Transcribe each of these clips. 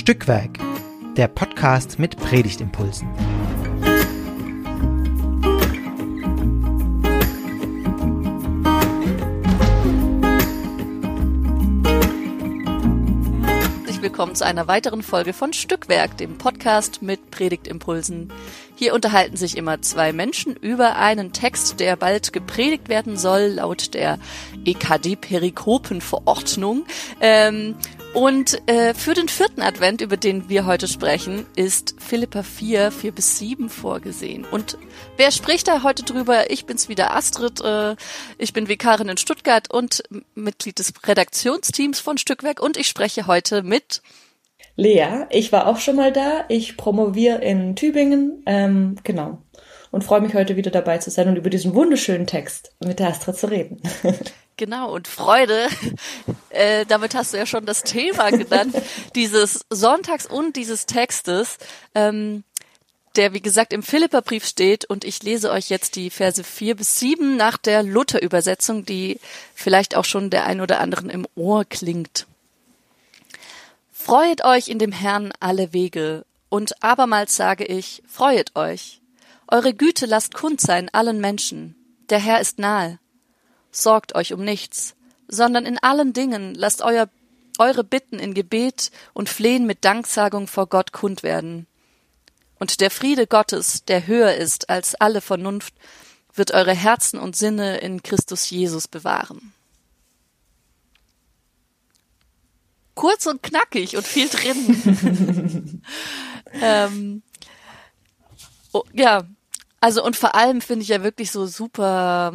Stückwerk, der Podcast mit Predigtimpulsen. Willkommen zu einer weiteren Folge von Stückwerk, dem Podcast mit Predigtimpulsen. Hier unterhalten sich immer zwei Menschen über einen Text, der bald gepredigt werden soll, laut der EKD-Perikopenverordnung. Ähm, und äh, für den vierten Advent, über den wir heute sprechen, ist Philippa 4, 4 bis 7 vorgesehen. Und wer spricht da heute drüber? Ich bin's wieder, Astrid. Äh, ich bin Vikarin in Stuttgart und Mitglied des Redaktionsteams von Stückwerk. Und ich spreche heute mit Lea. Ich war auch schon mal da. Ich promoviere in Tübingen. Ähm, genau. Und freue mich heute wieder dabei zu sein und über diesen wunderschönen Text mit der Astrid zu reden. Genau, und Freude, äh, damit hast du ja schon das Thema genannt, dieses Sonntags und dieses Textes, ähm, der wie gesagt im Philipperbrief steht und ich lese euch jetzt die Verse vier bis sieben nach der Luther-Übersetzung, die vielleicht auch schon der ein oder anderen im Ohr klingt. Freuet euch in dem Herrn alle Wege, und abermals sage ich, freuet euch. Eure Güte lasst kund sein allen Menschen. Der Herr ist nahe. Sorgt euch um nichts, sondern in allen Dingen lasst euer, eure Bitten in Gebet und Flehen mit Danksagung vor Gott kund werden. Und der Friede Gottes, der höher ist als alle Vernunft, wird eure Herzen und Sinne in Christus Jesus bewahren. Kurz und knackig und viel drin. ähm, oh, ja, also und vor allem finde ich ja wirklich so super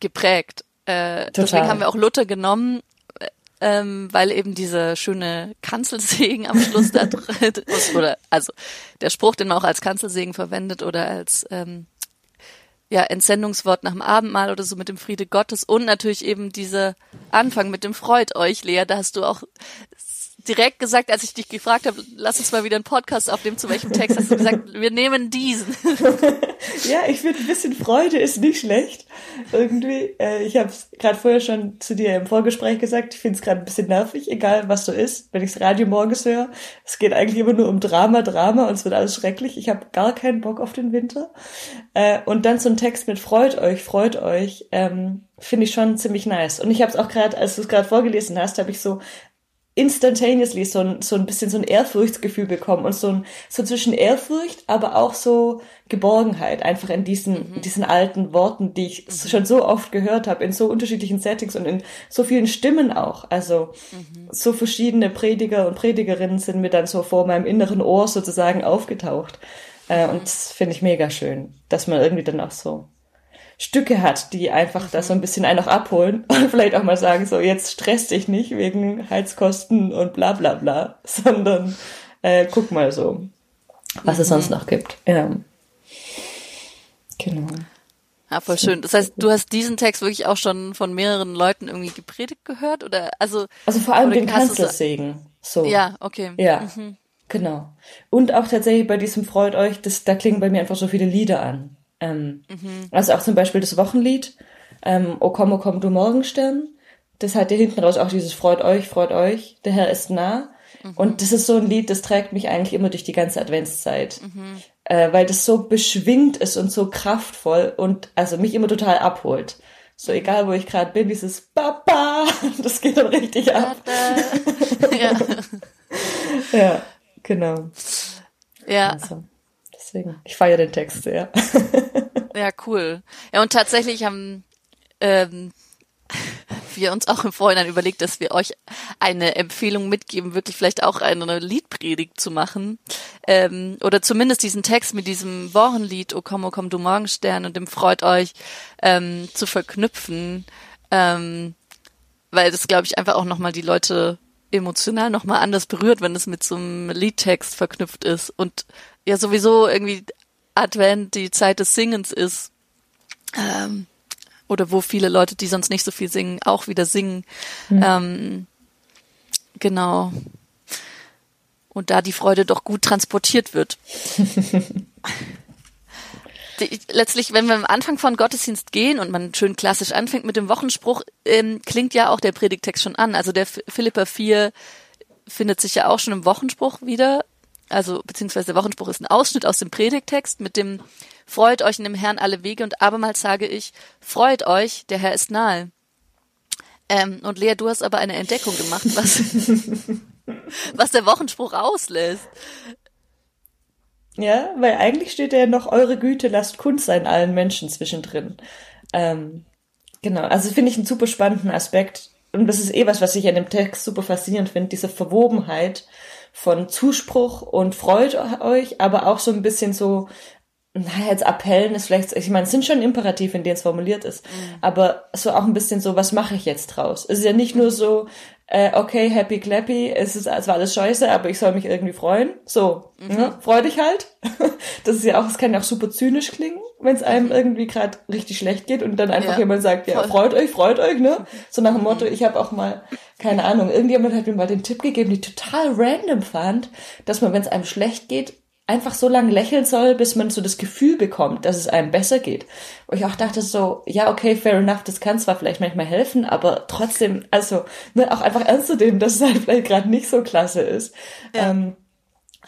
geprägt. Äh, deswegen haben wir auch Luther genommen, äh, ähm, weil eben diese schöne Kanzelsegen am Schluss da drin ist. Oder also der Spruch, den man auch als Kanzelsegen verwendet oder als ähm, ja, Entsendungswort nach dem Abendmahl oder so mit dem Friede Gottes und natürlich eben diese Anfang mit dem Freut euch, Lea, da hast du auch direkt gesagt, als ich dich gefragt habe, lass uns mal wieder einen Podcast aufnehmen, zu welchem Text hast du gesagt, wir nehmen diesen. ja, ich finde, ein bisschen Freude ist nicht schlecht. Irgendwie, äh, ich habe es gerade vorher schon zu dir im Vorgespräch gesagt, ich finde es gerade ein bisschen nervig, egal was so ist, wenn ich das Radio morgens höre. Es geht eigentlich immer nur um Drama, Drama und es wird alles schrecklich. Ich habe gar keinen Bock auf den Winter. Äh, und dann so ein Text mit Freut euch, freut euch, ähm, finde ich schon ziemlich nice. Und ich habe es auch gerade, als du es gerade vorgelesen hast, habe ich so instantaneously so ein, so ein bisschen so ein Ehrfurchtsgefühl bekommen und so ein, so zwischen Ehrfurcht, aber auch so Geborgenheit einfach in diesen, mhm. diesen alten Worten, die ich mhm. schon so oft gehört habe, in so unterschiedlichen Settings und in so vielen Stimmen auch. Also mhm. so verschiedene Prediger und Predigerinnen sind mir dann so vor meinem inneren Ohr sozusagen aufgetaucht. Äh, und mhm. das finde ich mega schön, dass man irgendwie dann auch so Stücke hat, die einfach mhm. da so ein bisschen einen auch abholen und vielleicht auch mal sagen, so jetzt stress dich nicht wegen Heizkosten und bla bla bla, sondern äh, guck mal so, was mhm. es sonst noch gibt. Ja. Genau. Ja, voll schön. Das heißt, du hast diesen Text wirklich auch schon von mehreren Leuten irgendwie gepredigt gehört oder also also vor allem den Kanzlersegen. So. Ja, okay. Ja. Mhm. Genau. Und auch tatsächlich bei diesem Freut euch, das, da klingen bei mir einfach so viele Lieder an. Ähm, mhm. Also auch zum Beispiel das Wochenlied, ähm, O komm, o komm, du Morgenstern. Das hat ja hinten raus auch dieses Freut euch, freut euch, der Herr ist nah. Mhm. Und das ist so ein Lied, das trägt mich eigentlich immer durch die ganze Adventszeit. Mhm. Äh, weil das so beschwingt ist und so kraftvoll und also mich immer total abholt. So egal, wo ich gerade bin, dieses Papa, das geht dann richtig ab. ja. ja, genau. Ja. Also. Deswegen, ich feiere den Text sehr. ja, cool. Ja, und tatsächlich haben ähm, wir uns auch im Vorhinein überlegt, dass wir euch eine Empfehlung mitgeben, wirklich vielleicht auch eine Liedpredigt zu machen. Ähm, oder zumindest diesen Text mit diesem Wochenlied, O komm, o komm, du Morgenstern und dem Freut euch ähm, zu verknüpfen. Ähm, weil das, glaube ich, einfach auch nochmal die Leute emotional nochmal anders berührt, wenn es mit so einem Liedtext verknüpft ist. Und ja sowieso irgendwie Advent die Zeit des Singens ist. Ähm, oder wo viele Leute, die sonst nicht so viel singen, auch wieder singen. Mhm. Ähm, genau. Und da die Freude doch gut transportiert wird. die, letztlich, wenn wir am Anfang von Gottesdienst gehen und man schön klassisch anfängt mit dem Wochenspruch, ähm, klingt ja auch der Predigtext schon an. Also der Philippa 4, findet sich ja auch schon im Wochenspruch wieder. Also, beziehungsweise der Wochenspruch ist ein Ausschnitt aus dem Predigtext mit dem Freut euch in dem Herrn alle Wege und abermals sage ich, freut euch, der Herr ist nahe. Ähm, und Lea, du hast aber eine Entdeckung gemacht, was, was der Wochenspruch auslässt. Ja, weil eigentlich steht ja noch, eure Güte lasst Kunst sein allen Menschen zwischendrin. Ähm, genau, also finde ich einen super spannenden Aspekt. Und das ist eh was, was ich an dem Text super faszinierend finde, diese Verwobenheit von Zuspruch und freut euch, aber auch so ein bisschen so, naja, jetzt Appellen ist vielleicht, ich meine, es sind schon Imperativ, in denen es formuliert ist, mhm. aber so auch ein bisschen so, was mache ich jetzt draus? Es ist ja nicht nur so, äh, okay, happy clappy, es ist, es war alles scheiße, aber ich soll mich irgendwie freuen. So, mhm. ne? freu dich halt. Das ist ja auch, es kann ja auch super zynisch klingen, wenn es einem irgendwie gerade richtig schlecht geht und dann einfach ja. jemand sagt, ja, freut euch, freut euch, ne? So nach dem Motto, mhm. ich habe auch mal, keine Ahnung, irgendjemand hat mir mal den Tipp gegeben, die total random fand, dass man, wenn es einem schlecht geht, einfach so lange lächeln soll, bis man so das Gefühl bekommt, dass es einem besser geht. Wo ich auch dachte so, ja, okay, fair enough, das kann zwar vielleicht manchmal helfen, aber trotzdem, also ne, auch einfach ernst zu nehmen, dass es halt vielleicht gerade nicht so klasse ist. Ja. Ähm,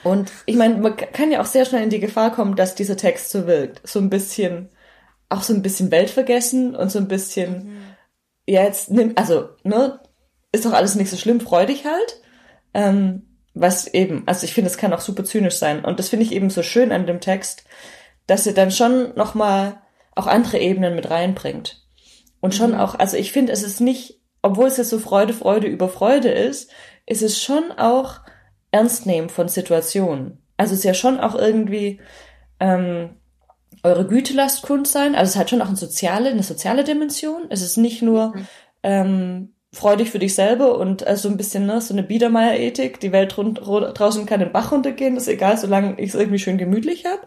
und ich meine, man kann ja auch sehr schnell in die Gefahr kommen, dass dieser Text so wirkt. So ein bisschen, auch so ein bisschen weltvergessen und so ein bisschen, mhm. ja, jetzt nimm, also, ne, ist doch alles nicht so schlimm, freu dich halt. Ähm, was eben, also ich finde, es kann auch super zynisch sein. Und das finde ich eben so schön an dem Text, dass er dann schon nochmal auch andere Ebenen mit reinbringt. Und schon mhm. auch, also ich finde, es ist nicht, obwohl es jetzt so Freude, Freude über Freude ist, ist es schon auch ernst nehmen von Situationen. Also es ist ja schon auch irgendwie ähm, eure Güte lasst Kunst sein. Also es hat schon auch eine soziale, eine soziale Dimension. Es ist nicht nur mhm. ähm, freu dich für dich selber und äh, so ein bisschen ne, so eine Biedermeier-Ethik. Die Welt rund, draußen kann den Bach runtergehen, ist egal, solange ich es irgendwie schön gemütlich habe.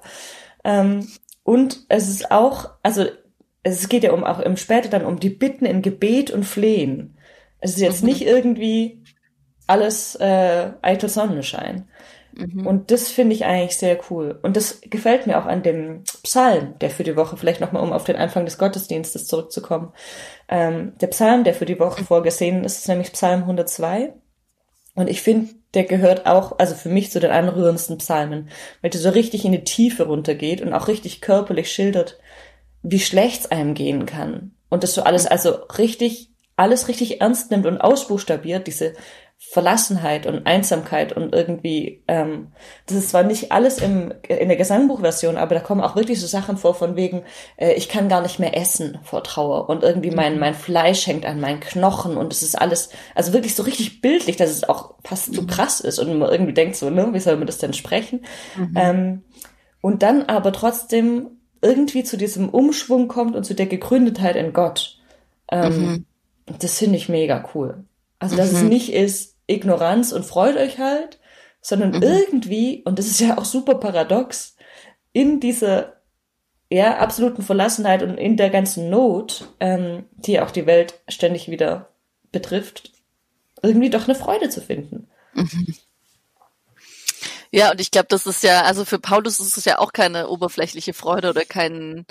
Ähm, und es ist auch, also es geht ja um auch im später dann um die Bitten in Gebet und Flehen. Es ist jetzt mhm. nicht irgendwie alles äh, eitel Sonnenschein. Mhm. Und das finde ich eigentlich sehr cool. Und das gefällt mir auch an dem Psalm, der für die Woche, vielleicht nochmal um auf den Anfang des Gottesdienstes zurückzukommen. Ähm, der Psalm, der für die Woche vorgesehen ist, ist nämlich Psalm 102. Und ich finde, der gehört auch, also für mich zu den anrührendsten Psalmen, weil der so richtig in die Tiefe runtergeht und auch richtig körperlich schildert, wie schlecht es einem gehen kann. Und das so alles, also richtig, alles richtig ernst nimmt und ausbuchstabiert, diese Verlassenheit und Einsamkeit und irgendwie, ähm, das ist zwar nicht alles im, in der Gesangbuchversion, aber da kommen auch wirklich so Sachen vor von wegen, äh, ich kann gar nicht mehr essen vor Trauer und irgendwie mein, mhm. mein Fleisch hängt an meinen Knochen und es ist alles, also wirklich so richtig bildlich, dass es auch fast zu mhm. krass ist und man irgendwie denkt so, ne, wie soll man das denn sprechen? Mhm. Ähm, und dann aber trotzdem irgendwie zu diesem Umschwung kommt und zu der Gegründetheit in Gott. Ähm, mhm. Das finde ich mega cool. Also, dass es mhm. nicht ist, Ignoranz und freut euch halt, sondern mhm. irgendwie, und das ist ja auch super paradox, in dieser ja, absoluten Verlassenheit und in der ganzen Not, ähm, die auch die Welt ständig wieder betrifft, irgendwie doch eine Freude zu finden. Mhm. Ja, und ich glaube, das ist ja, also für Paulus ist es ja auch keine oberflächliche Freude oder kein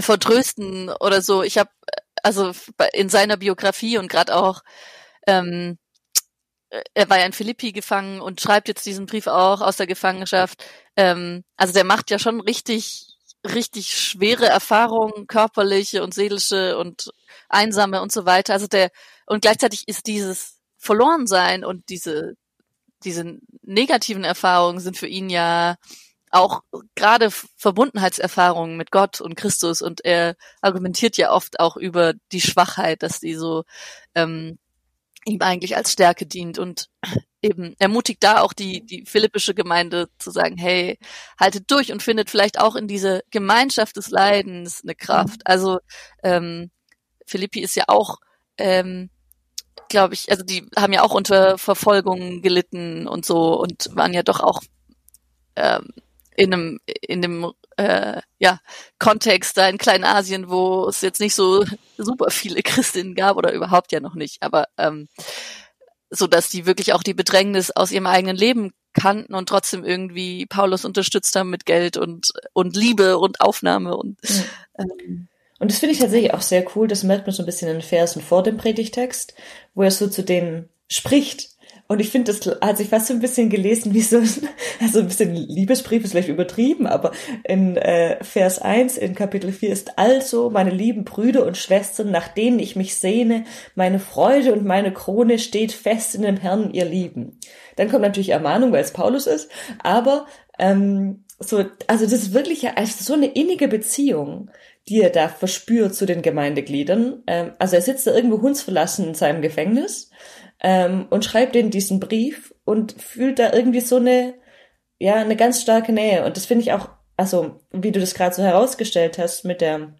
Vertrösten oder so. Ich habe also in seiner Biografie und gerade auch ähm, er war ja in Philippi gefangen und schreibt jetzt diesen Brief auch aus der Gefangenschaft. Ähm, also der macht ja schon richtig, richtig schwere Erfahrungen, körperliche und seelische und einsame und so weiter. Also der, und gleichzeitig ist dieses Verlorensein und diese, diese negativen Erfahrungen sind für ihn ja auch gerade Verbundenheitserfahrungen mit Gott und Christus und er argumentiert ja oft auch über die Schwachheit, dass die so ähm, ihm eigentlich als Stärke dient und eben ermutigt da auch die, die philippische Gemeinde zu sagen, hey, haltet durch und findet vielleicht auch in diese Gemeinschaft des Leidens eine Kraft. Mhm. Also ähm, Philippi ist ja auch, ähm, glaube ich, also die haben ja auch unter Verfolgung gelitten und so und waren ja doch auch ähm, in einem in dem äh, ja, Kontext da in Kleinasien, wo es jetzt nicht so super viele Christinnen gab oder überhaupt ja noch nicht, aber ähm, so dass die wirklich auch die Bedrängnis aus ihrem eigenen Leben kannten und trotzdem irgendwie Paulus unterstützt haben mit Geld und und Liebe und Aufnahme und ähm, und das finde ich tatsächlich auch sehr cool. Das merkt man so ein bisschen in den Versen vor dem Predigtext, wo er so zu denen spricht Und ich finde, das hat sich fast so ein bisschen gelesen wie so ein, also ein bisschen Liebesbrief ist vielleicht übertrieben, aber in äh, Vers 1 in Kapitel 4 ist also, meine lieben Brüder und Schwestern, nach denen ich mich sehne, meine Freude und meine Krone steht fest in dem Herrn, ihr Lieben. Dann kommt natürlich Ermahnung, weil es Paulus ist, aber ähm, so, also das ist wirklich also so eine innige Beziehung, die er da verspürt zu den Gemeindegliedern. Ähm, also er sitzt da irgendwo hundsverlassen in seinem Gefängnis ähm, und schreibt ihnen diesen Brief und fühlt da irgendwie so eine, ja, eine ganz starke Nähe. Und das finde ich auch, also wie du das gerade so herausgestellt hast mit der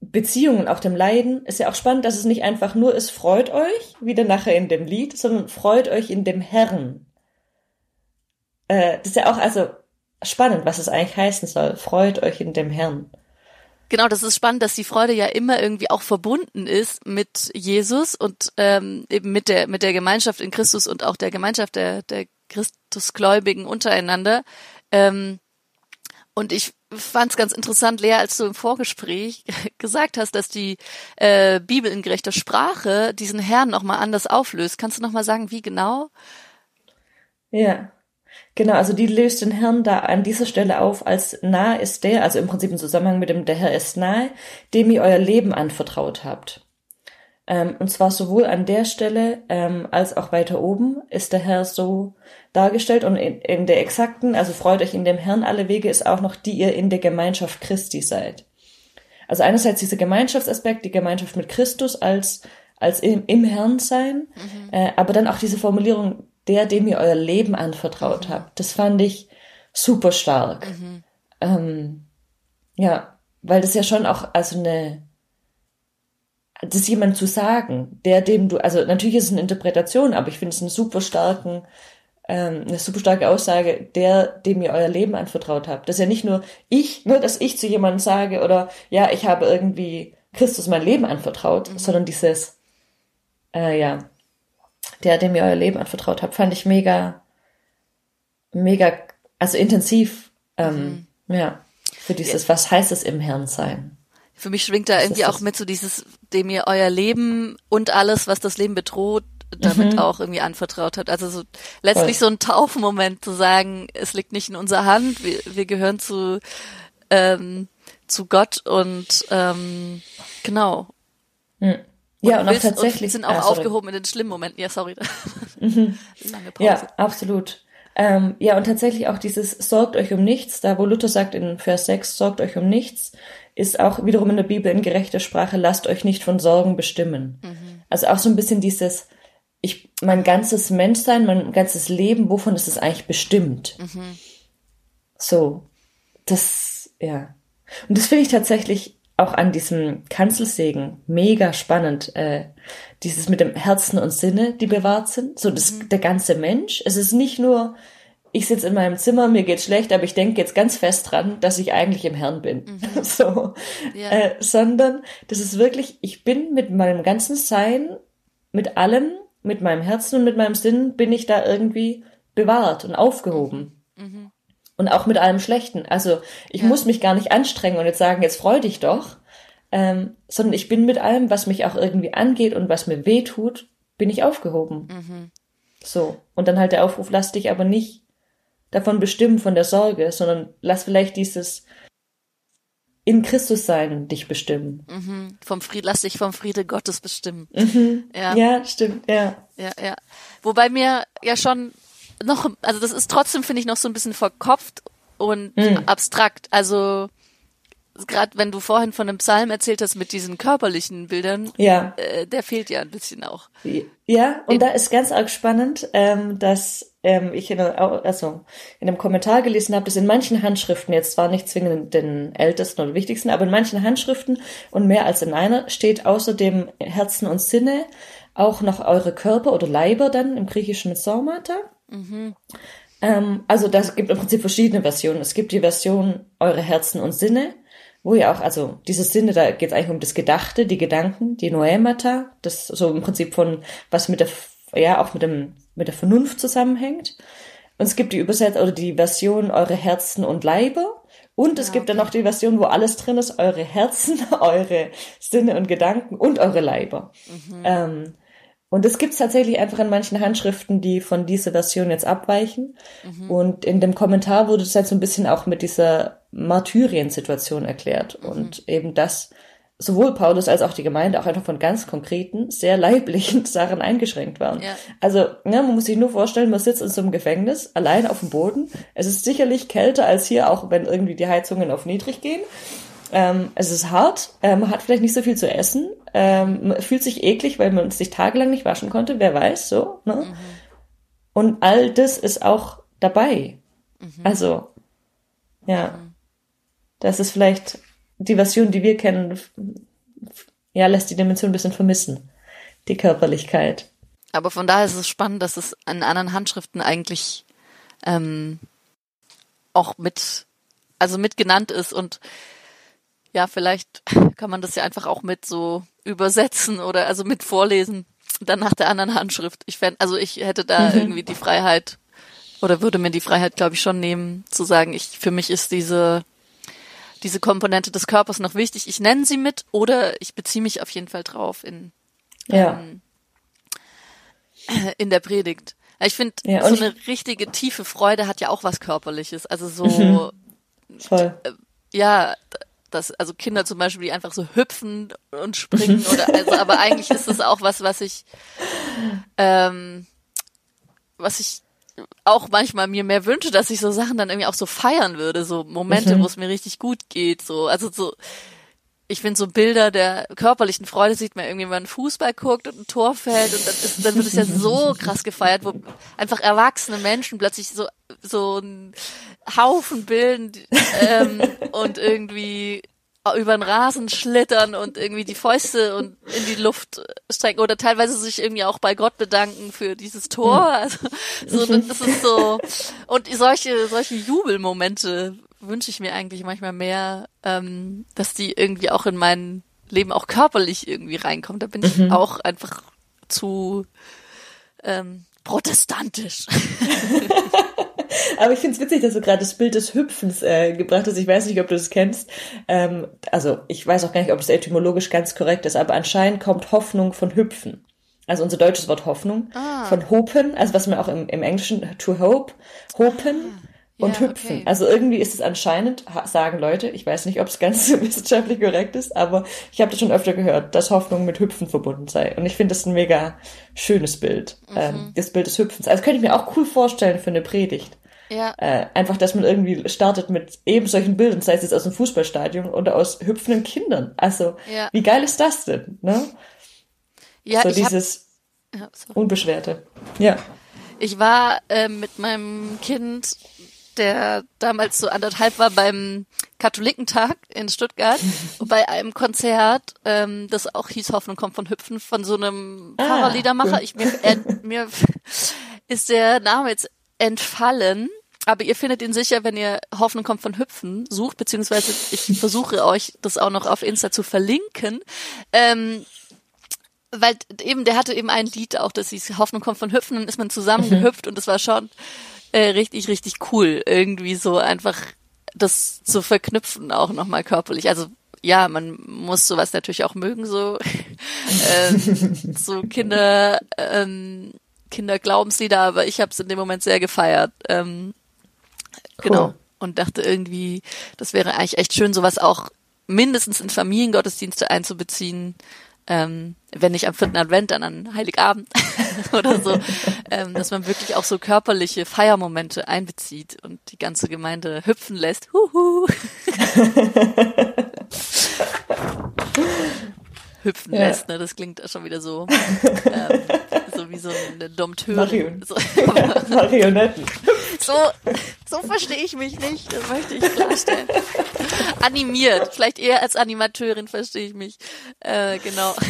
Beziehung und auch dem Leiden, ist ja auch spannend, dass es nicht einfach nur ist, freut euch, wieder nachher in dem Lied, sondern freut euch in dem Herrn. Äh, das ist ja auch also spannend, was es eigentlich heißen soll. Freut euch in dem Herrn. Genau, das ist spannend, dass die Freude ja immer irgendwie auch verbunden ist mit Jesus und ähm, eben mit der mit der Gemeinschaft in Christus und auch der Gemeinschaft der der Christusgläubigen untereinander. Ähm, und ich fand es ganz interessant, Lea, als du im Vorgespräch gesagt hast, dass die äh, Bibel in gerechter Sprache diesen Herrn nochmal anders auflöst. Kannst du nochmal sagen, wie genau? Ja, Genau, also die löst den Herrn da an dieser Stelle auf, als nah ist der, also im Prinzip im Zusammenhang mit dem, der Herr ist nahe, dem ihr euer Leben anvertraut habt. Ähm, und zwar sowohl an der Stelle ähm, als auch weiter oben ist der Herr so dargestellt und in, in der exakten, also freut euch in dem Herrn alle Wege, ist auch noch die ihr in der Gemeinschaft Christi seid. Also einerseits dieser Gemeinschaftsaspekt, die Gemeinschaft mit Christus als als im, im Herrn sein, mhm. äh, aber dann auch diese Formulierung, der, dem ihr euer Leben anvertraut mhm. habt. Das fand ich super stark. Mhm. Ähm, ja, weil das ja schon auch, also eine, das jemand zu sagen, der dem du, also natürlich ist es eine Interpretation, aber ich finde es einen super starken, ähm, eine super starke Aussage, der, dem ihr euer Leben anvertraut habt. Das ist ja nicht nur ich, nur dass ich zu jemandem sage oder ja, ich habe irgendwie Christus mein Leben anvertraut, mhm. sondern dieses, äh, ja, der, dem ihr euer Leben anvertraut habt, fand ich mega, mega, also intensiv, ähm, mhm. ja, für dieses, ja. was heißt es im Herrn sein? Für mich schwingt da was irgendwie auch mit so dieses, dem ihr euer Leben und alles, was das Leben bedroht, damit mhm. auch irgendwie anvertraut habt. Also so letztlich Voll. so ein Taufmoment zu sagen, es liegt nicht in unserer Hand, wir, wir gehören zu ähm, zu Gott und ähm, genau. Mhm. Ja, und, und auch tatsächlich. Und sind auch ah, aufgehoben in den schlimmen Momenten. Ja, sorry. Mhm. Lange Pause. Ja, absolut. Ähm, ja, und tatsächlich auch dieses sorgt euch um nichts, da wo Luther sagt in Vers 6, sorgt euch um nichts, ist auch wiederum in der Bibel in gerechter Sprache, lasst euch nicht von Sorgen bestimmen. Mhm. Also auch so ein bisschen dieses, ich, mein ganzes Menschsein, mein ganzes Leben, wovon ist es eigentlich bestimmt? Mhm. So. Das, ja. Und das finde ich tatsächlich auch an diesem Kanzelsegen mega spannend, äh, dieses mit dem Herzen und Sinne, die bewahrt sind, so das, mhm. der ganze Mensch. Es ist nicht nur, ich sitze in meinem Zimmer, mir geht's schlecht, aber ich denke jetzt ganz fest dran, dass ich eigentlich im Herrn bin, mhm. so, ja. äh, sondern das ist wirklich, ich bin mit meinem ganzen Sein, mit allem, mit meinem Herzen und mit meinem Sinn bin ich da irgendwie bewahrt und aufgehoben. Mhm und auch mit allem Schlechten. Also ich ja. muss mich gar nicht anstrengen und jetzt sagen, jetzt freu dich doch, ähm, sondern ich bin mit allem, was mich auch irgendwie angeht und was mir weh tut, bin ich aufgehoben. Mhm. So. Und dann halt der Aufruf, lass dich aber nicht davon bestimmen von der Sorge, sondern lass vielleicht dieses in Christus sein dich bestimmen. Mhm. Vom Fried, lass dich vom Friede Gottes bestimmen. Mhm. Ja. ja, stimmt, ja. Ja, ja. Wobei mir ja schon noch, also das ist trotzdem, finde ich, noch so ein bisschen verkopft und mhm. abstrakt. Also gerade wenn du vorhin von einem Psalm erzählt hast mit diesen körperlichen Bildern, ja. Äh, der fehlt ja ein bisschen auch. Ja, und in, da ist ganz arg spannend, ähm, dass ähm, ich in, also in einem Kommentar gelesen habe, dass in manchen Handschriften, jetzt zwar nicht zwingend den ältesten oder wichtigsten, aber in manchen Handschriften und mehr als in einer steht außer dem Herzen und Sinne auch noch eure Körper oder Leiber dann im Griechischen mit Saumata. Mhm. Ähm, also das gibt im Prinzip verschiedene Versionen. Es gibt die Version eure Herzen und Sinne, wo ja auch, also diese Sinne, da geht es eigentlich um das Gedachte, die Gedanken, die Noemata, das so im Prinzip von, was mit der, ja, auch mit dem, mit der Vernunft zusammenhängt. Und es gibt die Übersetzung oder die Version eure Herzen und Leiber. Und es ja, gibt dann noch die Version, wo alles drin ist, eure Herzen, eure Sinne und Gedanken und eure Leiber. Mhm. Ähm, Und es gibt tatsächlich einfach in manchen Handschriften, die von dieser Version jetzt abweichen. Mhm. Und in dem Kommentar wurde es halt so ein bisschen auch mit dieser Martyrien-Situation erklärt. Mhm. Und eben das sowohl Paulus als auch die Gemeinde auch einfach von ganz konkreten, sehr leiblichen Sachen eingeschränkt waren. Ja. Also, ne, man muss sich nur vorstellen, man sitzt in so einem Gefängnis, allein auf dem Boden. Es ist sicherlich kälter als hier, auch wenn irgendwie die Heizungen auf niedrig gehen. Ähm, es ist hart, äh, man hat vielleicht nicht so viel zu essen, ähm, man fühlt sich eklig, weil man sich tagelang nicht waschen konnte, wer weiß, so. Ne? Mhm. Und all das ist auch dabei. Mhm. Also, ja, mhm. das ist vielleicht die Version, die wir kennen, ja, lässt die Dimension ein bisschen vermissen, die Körperlichkeit. Aber von daher ist es spannend, dass es an anderen Handschriften eigentlich ähm, auch mit, also mit genannt ist und ja, vielleicht kann man das ja einfach auch mit so übersetzen oder also mit vorlesen, dann nach der anderen Handschrift. Ich fände, also ich hätte da mhm. irgendwie die Freiheit oder würde mir die Freiheit, glaube ich, schon nehmen, zu sagen, ich, für mich ist diese, diese Komponente des Körpers noch wichtig. Ich nenne sie mit oder ich beziehe mich auf jeden Fall drauf in, ja. ähm, in der Predigt. Ich finde, ja, so eine richtige tiefe Freude hat ja auch was Körperliches. Also so, mhm. Voll. Ja, dass also Kinder zum Beispiel, die einfach so hüpfen und springen oder also, aber eigentlich ist es auch was, was ich, ähm, was ich auch manchmal mir mehr wünsche, dass ich so Sachen dann irgendwie auch so feiern würde, so Momente, mhm. wo es mir richtig gut geht, so also so ich finde so Bilder der körperlichen Freude sieht man irgendwie, wenn man Fußball guckt und ein Tor fällt und dann, ist, dann wird es ja so krass gefeiert, wo einfach erwachsene Menschen plötzlich so so ein Haufen bilden ähm, und irgendwie über den Rasen schlittern und irgendwie die Fäuste und in die Luft strecken oder teilweise sich irgendwie auch bei Gott bedanken für dieses Tor. Also, so, das ist so und solche solche Jubelmomente wünsche ich mir eigentlich manchmal mehr, ähm, dass die irgendwie auch in mein Leben auch körperlich irgendwie reinkommen. Da bin ich mhm. auch einfach zu ähm, protestantisch. Aber ich finde es witzig, dass du gerade das Bild des Hüpfens äh, gebracht hast. Ich weiß nicht, ob du das kennst. Ähm, also ich weiß auch gar nicht, ob das etymologisch ganz korrekt ist, aber anscheinend kommt Hoffnung von Hüpfen. Also unser deutsches Wort Hoffnung. Ah. Von Hopen, also was man auch im, im Englischen to hope, Hopen. Ah und ja, hüpfen. Okay. Also irgendwie ist es anscheinend, sagen Leute, ich weiß nicht, ob es ganz wissenschaftlich korrekt ist, aber ich habe das schon öfter gehört, dass Hoffnung mit Hüpfen verbunden sei. Und ich finde das ein mega schönes Bild, mhm. ähm, das Bild des Hüpfens. Also könnte ich mir auch cool vorstellen für eine Predigt. Ja. Äh, einfach, dass man irgendwie startet mit eben solchen Bildern, sei es jetzt aus dem Fußballstadion oder aus hüpfenden Kindern. Also, ja. wie geil ist das denn, ne? Ja, so dieses hab, ja, Unbeschwerte. Ja. Ich war äh, mit meinem Kind der damals so anderthalb war beim Katholikentag in Stuttgart bei einem Konzert, ähm, das auch hieß Hoffnung kommt von Hüpfen, von so einem ah, Pfarrerliedermacher. Cool. Ich, mir, äh, mir ist der Name jetzt entfallen. Aber ihr findet ihn sicher, wenn ihr Hoffnung kommt von Hüpfen sucht, beziehungsweise ich versuche euch das auch noch auf Insta zu verlinken. Ähm, weil eben, der hatte eben ein Lied auch, das hieß Hoffnung kommt von Hüpfen, dann ist man zusammengehüpft mhm. und das war schon äh, richtig, richtig cool. Irgendwie so einfach das zu verknüpfen auch nochmal körperlich. Also ja, man muss sowas natürlich auch mögen, so, ähm, so Kinder, ähm, Kinderglaubenslieder, aber ich habe es in dem Moment sehr gefeiert. Ähm, cool. Genau. Und dachte irgendwie, das wäre eigentlich echt schön, sowas auch mindestens in Familiengottesdienste einzubeziehen ähm, wenn nicht am vierten Advent, dann an Heiligabend oder so, ähm, dass man wirklich auch so körperliche Feiermomente einbezieht und die ganze Gemeinde hüpfen lässt. Huhu. hüpfen ja. lässt, ne? Das klingt schon wieder so, ähm, so wie so eine Dompteure. Marion. So. Marionetten. So, so verstehe ich mich nicht, das möchte ich klarstellen. Animiert, vielleicht eher als Animateurin verstehe ich mich. Äh, genau.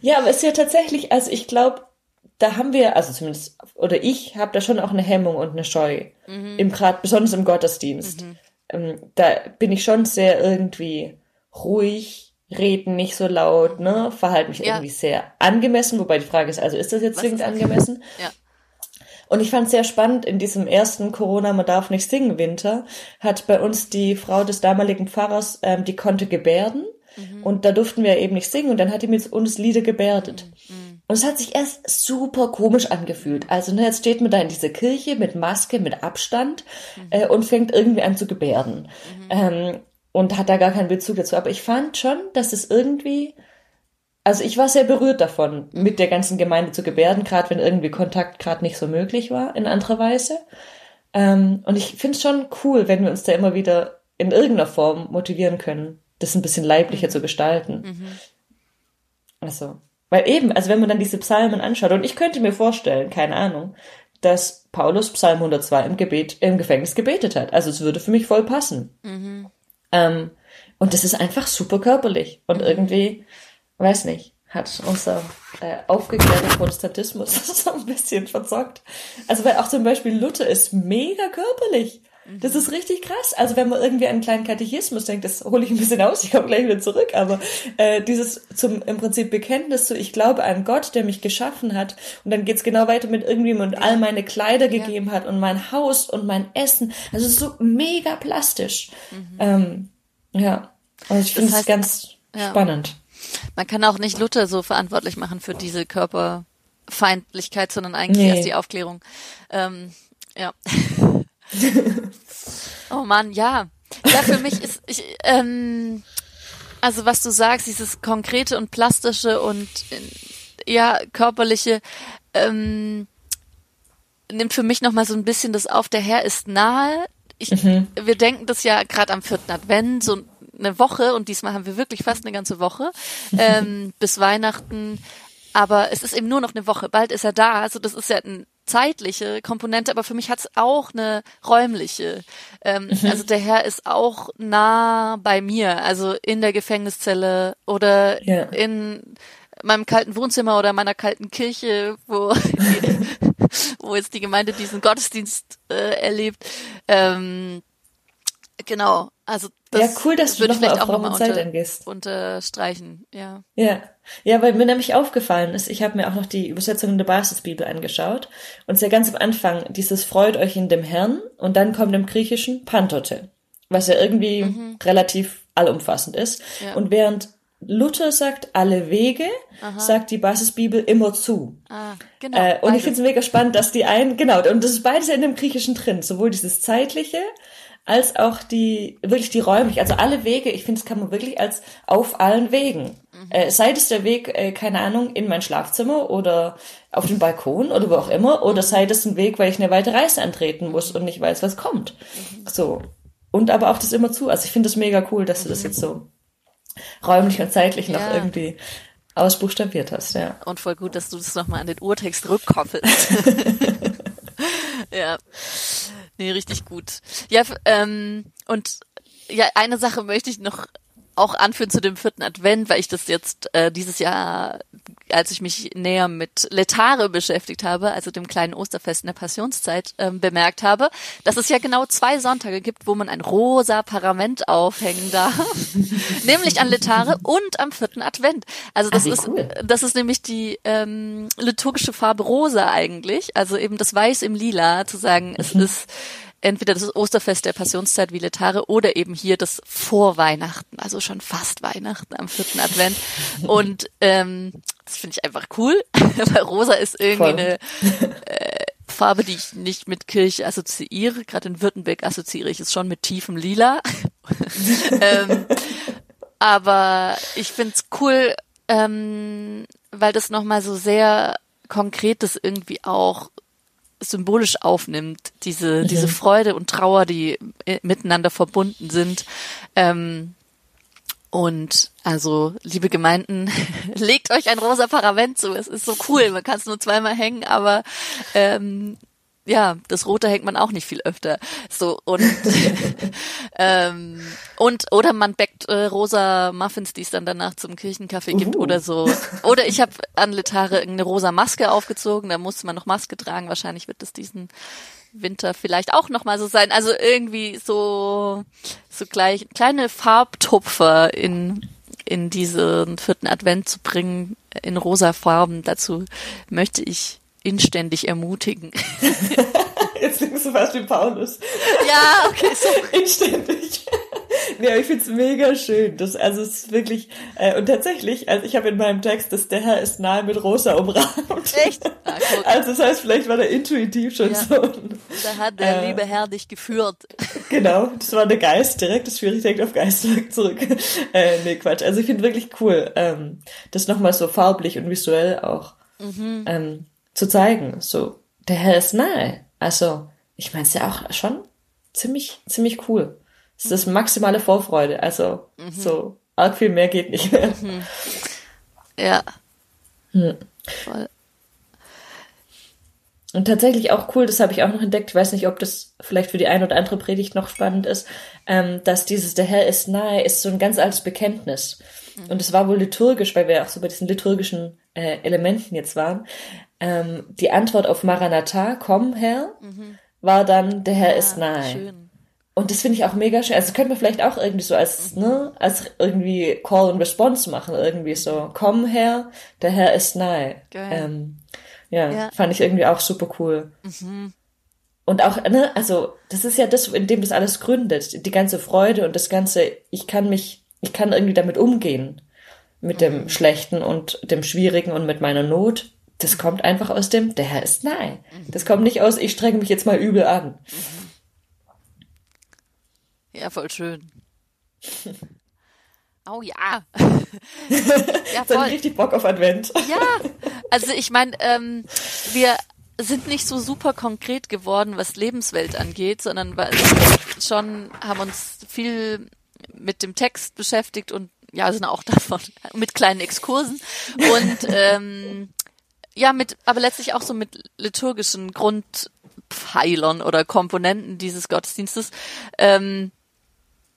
Ja, aber es ist ja tatsächlich, also ich glaube, da haben wir, also zumindest, oder ich habe da schon auch eine Hemmung und eine Scheu. Mhm. Im Grad, besonders im Gottesdienst. Mhm. Ähm, da bin ich schon sehr irgendwie ruhig, reden nicht so laut, ne, verhalte mich ja. irgendwie sehr angemessen, wobei die Frage ist, also ist das jetzt zwingend angemessen? Ja. Und ich fand es sehr spannend, in diesem ersten Corona, man darf nicht singen Winter, hat bei uns die Frau des damaligen Pfarrers, ähm, die konnte gebärden. Mhm. Und da durften wir eben nicht singen und dann hat die mit uns Lieder gebärdet. Mhm. Und es hat sich erst super komisch angefühlt. Also ne, jetzt steht man da in dieser Kirche mit Maske, mit Abstand mhm. äh, und fängt irgendwie an zu gebärden. Mhm. Ähm, und hat da gar keinen Bezug dazu. Aber ich fand schon, dass es irgendwie, also ich war sehr berührt davon, mit der ganzen Gemeinde zu gebärden, gerade wenn irgendwie Kontakt gerade nicht so möglich war in anderer Weise. Ähm, und ich finde es schon cool, wenn wir uns da immer wieder in irgendeiner Form motivieren können, das ein bisschen leiblicher mhm. zu gestalten. Mhm. Also, weil eben, also wenn man dann diese Psalmen anschaut, und ich könnte mir vorstellen, keine Ahnung, dass Paulus Psalm 102 im Gebet, im Gefängnis gebetet hat. Also es würde für mich voll passen. Mhm. Ähm, und das ist einfach super körperlich. Und irgendwie, weiß nicht, hat unser äh, aufgeklärter Protestantismus so ein bisschen verzockt. Also weil auch zum Beispiel Luther ist mega körperlich. Das ist richtig krass. Also wenn man irgendwie an einen kleinen Katechismus denkt, das hole ich ein bisschen aus, ich komme gleich wieder zurück, aber äh, dieses zum im Prinzip Bekenntnis zu, ich glaube an Gott, der mich geschaffen hat und dann geht's genau weiter mit irgendjemand und all meine Kleider gegeben ja. hat und mein Haus und mein Essen. Also es ist so mega plastisch. Mhm. Ähm, ja, also ich finde es ganz ja. spannend. Man kann auch nicht Luther so verantwortlich machen für diese Körperfeindlichkeit, sondern eigentlich nee. erst die Aufklärung. Ähm, ja. oh Mann, ja. Ja, für mich ist ich, ähm, also was du sagst, dieses konkrete und plastische und ja körperliche ähm, nimmt für mich noch mal so ein bisschen das auf. Der Herr ist nahe. Ich, mhm. Wir denken das ja gerade am vierten Advent so eine Woche und diesmal haben wir wirklich fast eine ganze Woche ähm, bis Weihnachten. Aber es ist eben nur noch eine Woche. Bald ist er da. Also das ist ja ein zeitliche Komponente, aber für mich hat es auch eine räumliche. Ähm, mhm. Also der Herr ist auch nah bei mir, also in der Gefängniszelle oder ja. in meinem kalten Wohnzimmer oder meiner kalten Kirche, wo wo jetzt die Gemeinde diesen Gottesdienst äh, erlebt. Ähm, genau, also das ja, cool, dass du nochmal auf Raum und Zeit unter, angehst. Unterstreichen, ja. Ja, ja, weil mir nämlich aufgefallen ist, ich habe mir auch noch die Übersetzung der Basisbibel angeschaut und es ist ja ganz am Anfang dieses Freut euch in dem Herrn und dann kommt im Griechischen Pantote, was ja irgendwie mhm. relativ allumfassend ist. Ja. Und während Luther sagt alle Wege, Aha. sagt die Basisbibel immer zu. Ah, genau. Äh, und beides. ich finde es mega spannend, dass die einen, genau, und das ist beides ja in dem Griechischen drin, sowohl dieses zeitliche als auch die, wirklich die räumlich, also alle Wege, ich finde, das kann man wirklich als auf allen Wegen. Mhm. Äh, sei es der Weg, äh, keine Ahnung, in mein Schlafzimmer oder auf den Balkon oder wo auch immer, oder sei das ein Weg, weil ich eine weite Reise antreten muss und nicht weiß, was kommt. Mhm. So. Und aber auch das immer zu. Also ich finde es mega cool, dass du das jetzt so räumlich und zeitlich ja. noch irgendwie ausbuchstabiert hast, ja. Und voll gut, dass du das nochmal an den Urtext rückkoppelst. ja. Nee, richtig gut. Ja, ähm, und ja, eine Sache möchte ich noch auch anführen zu dem vierten Advent, weil ich das jetzt äh, dieses Jahr, als ich mich näher mit Letare beschäftigt habe, also dem kleinen Osterfest in der Passionszeit, ähm, bemerkt habe, dass es ja genau zwei Sonntage gibt, wo man ein rosa Parament aufhängen darf, nämlich an Letare und am vierten Advent. Also das Ach, ist cool. das ist nämlich die ähm, liturgische Farbe rosa eigentlich, also eben das Weiß im Lila, zu sagen, es mhm. ist entweder das Osterfest der Passionszeit wie Letare oder eben hier das Vorweihnachten, also schon fast Weihnachten am vierten Advent. Und ähm, das finde ich einfach cool, weil rosa ist irgendwie eine äh, Farbe, die ich nicht mit Kirche assoziiere. Gerade in Württemberg assoziiere ich es schon mit tiefem Lila. ähm, aber ich find's cool, ähm, weil das nochmal so sehr konkretes irgendwie auch symbolisch aufnimmt, diese, mhm. diese Freude und Trauer, die äh, miteinander verbunden sind. Ähm, und also, liebe Gemeinden, legt euch ein rosa Paravent zu. Es ist so cool. Man kann es nur zweimal hängen, aber ähm, ja, das Rote hängt man auch nicht viel öfter. So und ähm, und oder man backt äh, rosa Muffins, die es dann danach zum Kirchenkaffee gibt uh. oder so. Oder ich habe an Letare eine rosa Maske aufgezogen, da musste man noch Maske tragen. Wahrscheinlich wird es diesen Winter vielleicht auch noch mal so sein. Also irgendwie so so gleich kleine Farbtupfer in in diesen vierten Advent zu bringen in rosa Farben. Dazu möchte ich inständig ermutigen. Jetzt klingst du fast wie Paulus. Ja, okay, so. Inständig. ja, ich find's mega schön. Das, also es ist wirklich, äh, und tatsächlich, also ich habe in meinem Text, dass der Herr ist nahe mit rosa umrahmt. Echt? Ah, also das heißt, vielleicht war der intuitiv schon ja. so. Da hat der äh, liebe Herr dich geführt. Genau, das war der Geist direkt, das führe ich direkt auf Geist zurück. Äh, nee, Quatsch. Also ich finde wirklich cool, ähm, das nochmal so farblich und visuell auch mhm. ähm, zu zeigen. So, der Herr ist nahe. Also, ich meine es ja auch schon ziemlich, ziemlich cool. Es ist maximale Vorfreude. Also mhm. so arg viel mehr geht nicht mehr. Mhm. Ja. Hm. Voll. Und tatsächlich auch cool, das habe ich auch noch entdeckt, ich weiß nicht, ob das vielleicht für die eine oder andere Predigt noch spannend ist, ähm, dass dieses Der Herr ist nahe ist so ein ganz altes Bekenntnis. Mhm. Und es war wohl liturgisch, weil wir auch so bei diesen liturgischen äh, Elementen jetzt waren. Ähm, die Antwort auf Maranatha, komm Herr, mhm. war dann Der Herr ja, ist nahe. Schön. Und das finde ich auch mega schön. Also könnte man vielleicht auch irgendwie so als, mhm. ne, als irgendwie Call and Response machen, irgendwie so, komm her, der Herr ist nahe. Ähm, ja, ja, fand ich irgendwie auch super cool. Mhm. Und auch, ne, also, das ist ja das, in dem das alles gründet. Die ganze Freude und das ganze, ich kann mich, ich kann irgendwie damit umgehen. Mit dem mhm. Schlechten und dem Schwierigen und mit meiner Not. Das kommt einfach aus dem, der Herr ist nahe. Mhm. Das kommt nicht aus, ich strenge mich jetzt mal übel an. Ja, voll schön. Oh ja. ja, voll. richtig Bock auf Advent. ja, also ich meine, ähm, wir sind nicht so super konkret geworden, was Lebenswelt angeht, sondern schon haben uns viel mit dem Text beschäftigt und ja, sind auch davon mit kleinen Exkursen und ähm, ja, mit, aber letztlich auch so mit liturgischen Grundpfeilern oder Komponenten dieses Gottesdienstes. Ähm,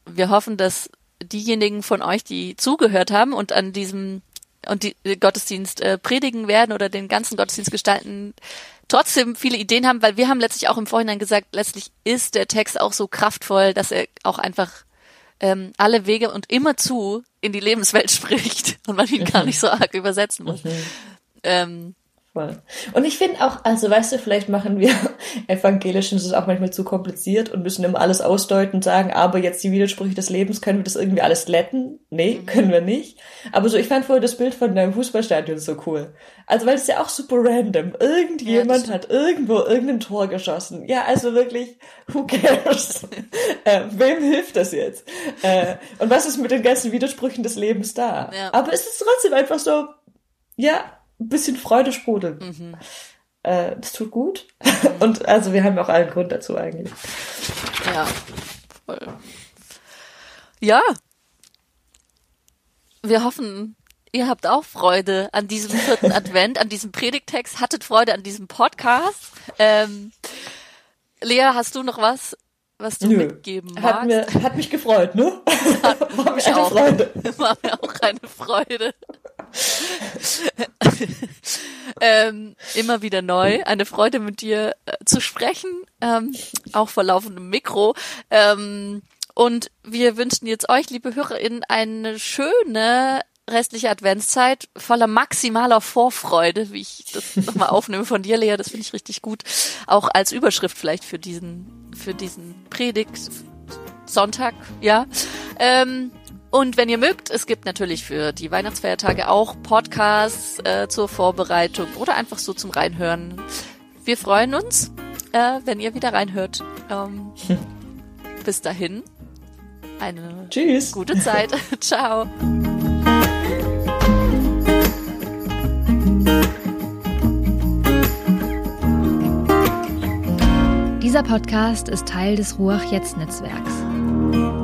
wir hoffen, dass diejenigen von euch, die zugehört haben und an diesem und die Gottesdienst äh, predigen werden oder den ganzen Gottesdienst gestalten, trotzdem viele Ideen haben, weil wir haben letztlich auch im Vorhinein gesagt, letztlich ist der Text auch so kraftvoll, dass er auch einfach ähm, alle Wege und immer zu in die Lebenswelt spricht und man ihn gar nicht so arg übersetzen muss. Mhm. Ähm, Voll. Und ich finde auch, also weißt du, vielleicht machen wir Evangelischen das ist auch manchmal zu kompliziert und müssen immer alles ausdeuten und sagen, aber jetzt die Widersprüche des Lebens, können wir das irgendwie alles letten? Nee, mhm. können wir nicht. Aber so, ich fand vorher das Bild von deinem Fußballstadion so cool. Also, weil es ja auch super random. Irgendjemand ja, hat irgendwo irgendein Tor geschossen. Ja, also wirklich, who cares? äh, wem hilft das jetzt? Äh, und was ist mit den ganzen Widersprüchen des Lebens da? Ja. Aber es ist trotzdem einfach so, ja, ein bisschen Freude sprudeln. Mhm. Äh, das tut gut. Mhm. Und also wir haben auch allen Grund dazu eigentlich. Ja, voll. Ja. Wir hoffen, ihr habt auch Freude an diesem vierten Advent, an diesem Predigtext, hattet Freude an diesem Podcast. Ähm, Lea, hast du noch was, was du Nö. mitgeben magst? Hat, mir, hat mich gefreut, ne? Hat war mich auch. Freude. War mir auch eine Freude. ähm, immer wieder neu. Eine Freude mit dir äh, zu sprechen, ähm, auch vor laufendem Mikro. Ähm, und wir wünschen jetzt euch, liebe HörerInnen, eine schöne restliche Adventszeit voller maximaler Vorfreude, wie ich das nochmal aufnehme von dir, Lea. Das finde ich richtig gut. Auch als Überschrift vielleicht für diesen, für diesen Predigt Sonntag, ja. Ähm, und wenn ihr mögt, es gibt natürlich für die Weihnachtsfeiertage auch Podcasts äh, zur Vorbereitung oder einfach so zum Reinhören. Wir freuen uns, äh, wenn ihr wieder reinhört. Ähm, bis dahin, eine Tschüss. gute Zeit. Ciao. Dieser Podcast ist Teil des Ruach Jetzt Netzwerks.